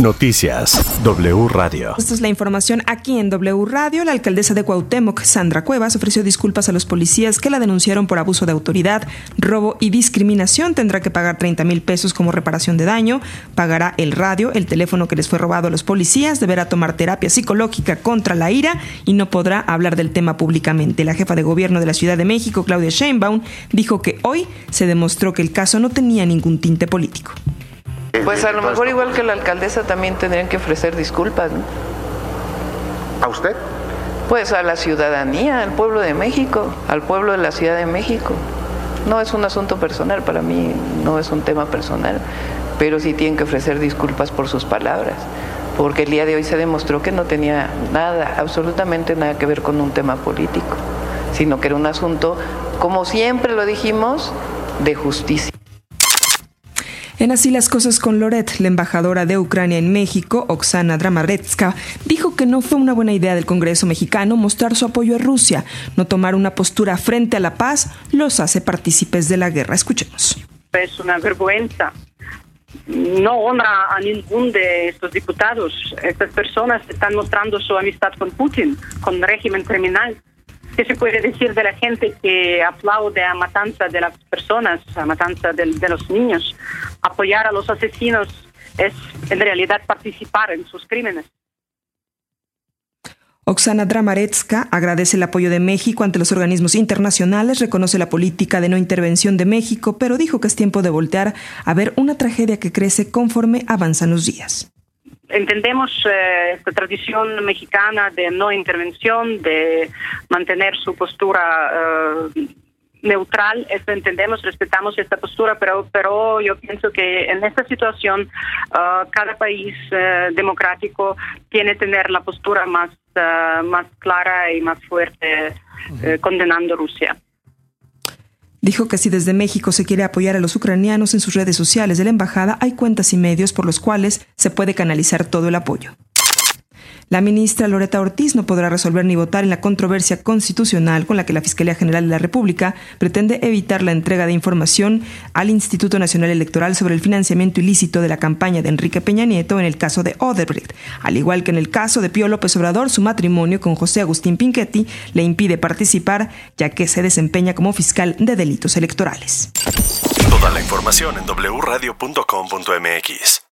Noticias W Radio. Esta es la información aquí en W Radio. La alcaldesa de Cuauhtémoc, Sandra Cuevas, ofreció disculpas a los policías que la denunciaron por abuso de autoridad, robo y discriminación. Tendrá que pagar 30 mil pesos como reparación de daño. Pagará el radio, el teléfono que les fue robado a los policías. Deberá tomar terapia psicológica contra la ira y no podrá hablar del tema públicamente. La jefa de gobierno de la Ciudad de México, Claudia Sheinbaum, dijo que hoy se demostró que el caso no tenía ningún tinte político. Pues a lo mejor igual que la alcaldesa también tendrían que ofrecer disculpas, ¿no? ¿A usted? Pues a la ciudadanía, al pueblo de México, al pueblo de la Ciudad de México. No es un asunto personal, para mí no es un tema personal, pero sí tienen que ofrecer disculpas por sus palabras, porque el día de hoy se demostró que no tenía nada, absolutamente nada que ver con un tema político, sino que era un asunto, como siempre lo dijimos, de justicia. En así las cosas con Loret, la embajadora de Ucrania en México, Oksana Dramaretska, dijo que no fue una buena idea del Congreso mexicano mostrar su apoyo a Rusia. No tomar una postura frente a la paz los hace partícipes de la guerra. Escuchemos. Es una vergüenza. No honra a ningún de estos diputados. Estas personas están mostrando su amistad con Putin, con régimen criminal. ¿Qué se puede decir de la gente que aplaude a matanza de las personas, a matanza de, de los niños? Apoyar a los asesinos es en realidad participar en sus crímenes. Oksana Dramaretska agradece el apoyo de México ante los organismos internacionales, reconoce la política de no intervención de México, pero dijo que es tiempo de voltear a ver una tragedia que crece conforme avanzan los días entendemos eh, esta tradición mexicana de no intervención, de mantener su postura eh, neutral, eso entendemos, respetamos esta postura, pero, pero yo pienso que en esta situación uh, cada país uh, democrático tiene que tener la postura más, uh, más clara y más fuerte condenando Rusia. Dijo que si desde México se quiere apoyar a los ucranianos en sus redes sociales de la embajada, hay cuentas y medios por los cuales se puede canalizar todo el apoyo. La ministra Loreta Ortiz no podrá resolver ni votar en la controversia constitucional con la que la Fiscalía General de la República pretende evitar la entrega de información al Instituto Nacional Electoral sobre el financiamiento ilícito de la campaña de Enrique Peña Nieto en el caso de Odebrecht. Al igual que en el caso de Pío López Obrador, su matrimonio con José Agustín Pinchetti le impide participar ya que se desempeña como fiscal de delitos electorales. Toda la información en wradio.com.mx.